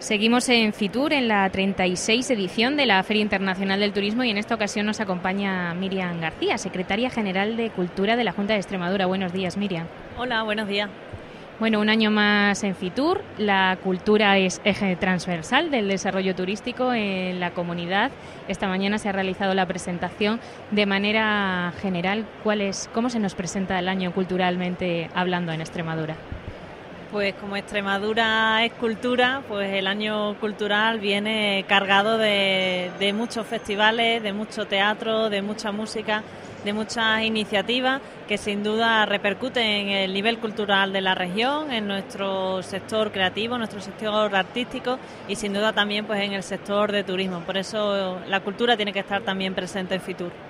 Seguimos en Fitur en la 36 edición de la Feria Internacional del Turismo y en esta ocasión nos acompaña Miriam García, secretaria general de Cultura de la Junta de Extremadura. Buenos días, Miriam. Hola, buenos días. Bueno, un año más en Fitur. La cultura es eje transversal del desarrollo turístico en la comunidad. Esta mañana se ha realizado la presentación de manera general. ¿Cuál es, ¿Cómo se nos presenta el año culturalmente hablando en Extremadura? Pues como Extremadura es cultura, pues el año cultural viene cargado de, muchos festivales, de mucho teatro, de mucha música, de muchas iniciativas que sin duda repercuten en el nivel cultural de la región, en nuestro sector creativo, nuestro sector artístico y sin duda también pues en el sector de turismo. Por eso la cultura tiene que estar también presente en Fitur.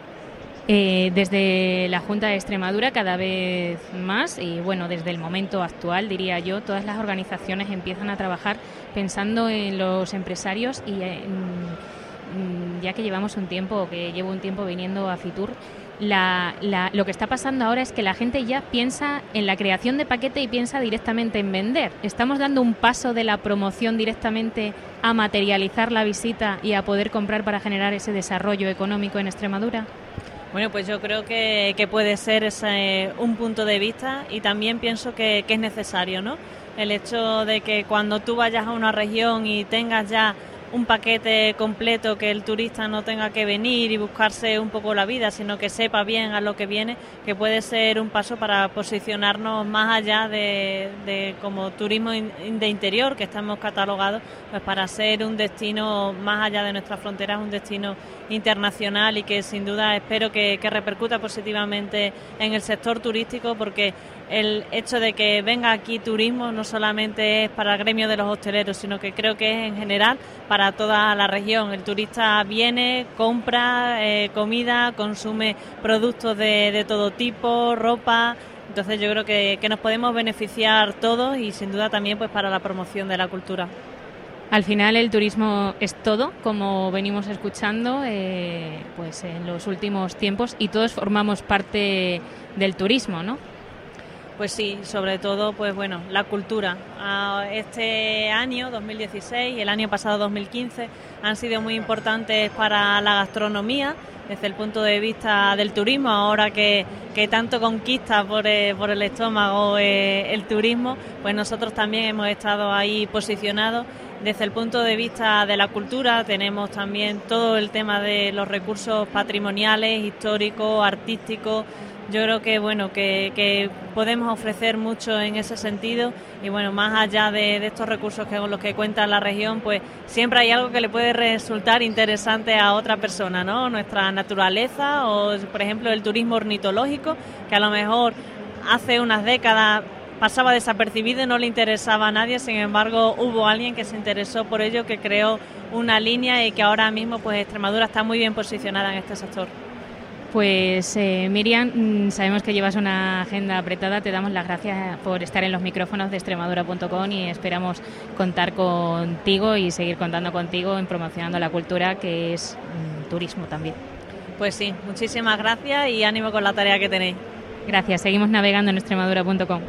Eh, desde la Junta de Extremadura cada vez más y bueno, desde el momento actual diría yo, todas las organizaciones empiezan a trabajar pensando en los empresarios y mm, ya que llevamos un tiempo, que llevo un tiempo viniendo a Fitur, lo que está pasando ahora es que la gente ya piensa en la creación de paquete y piensa directamente en vender. Estamos dando un paso de la promoción directamente a materializar la visita y a poder comprar para generar ese desarrollo económico en Extremadura. Bueno, pues yo creo que, puede ser ese, un punto de vista y también pienso que, que es necesario, ¿no? El hecho de que cuando tú vayas a una región y tengas ya un paquete completo que el turista no tenga que venir y buscarse un poco la vida, sino que sepa bien a lo que viene, que puede ser un paso para posicionarnos más allá de, como turismo de interior, que estamos catalogados, pues para ser un destino más allá de nuestras fronteras, un destino internacional y que sin duda espero que, que repercuta positivamente en el sector turístico porque el hecho de que venga aquí turismo no solamente es para el gremio de los hosteleros, sino que creo que es en general para toda la región. El turista viene, compra eh, comida, consume productos de, todo tipo, ropa. Entonces yo creo que, nos podemos beneficiar todos y sin duda también pues para la promoción de la cultura. Al final el turismo es todo, como venimos escuchando eh, pues en los últimos tiempos y todos formamos parte del turismo, ¿no? Pues sí, sobre todo, pues bueno, la cultura. Ah, este año, 2016, y el año pasado, 2015, han sido muy importantes para la gastronomía desde el punto de vista del turismo, ahora que, tanto conquista por, eh, el estómago eh, el turismo, pues nosotros también hemos estado ahí posicionados. Desde el punto de vista de la cultura tenemos también todo el tema de los recursos patrimoniales, históricos, artísticos, yo creo que bueno que, podemos ofrecer mucho en ese sentido y bueno más allá de, estos recursos que con los que cuenta la región pues siempre hay algo que le puede resultar interesante a otra persona no nuestra naturaleza o por ejemplo el turismo ornitológico que a lo mejor hace unas décadas pasaba desapercibido no le interesaba a nadie sin embargo hubo alguien que se interesó por ello que creó una línea y que ahora mismo pues Extremadura está muy bien posicionada en este sector pues eh, Miriam, mm, sabemos que llevas una agenda apretada, te damos las gracias por estar en los micrófonos de extremadura.com y esperamos contar contigo y seguir contando contigo en promocionando la cultura que es mm, turismo también. Pues sí, muchísimas gracias y ánimo con la tarea que tenéis. Gracias, seguimos navegando en extremadura.com.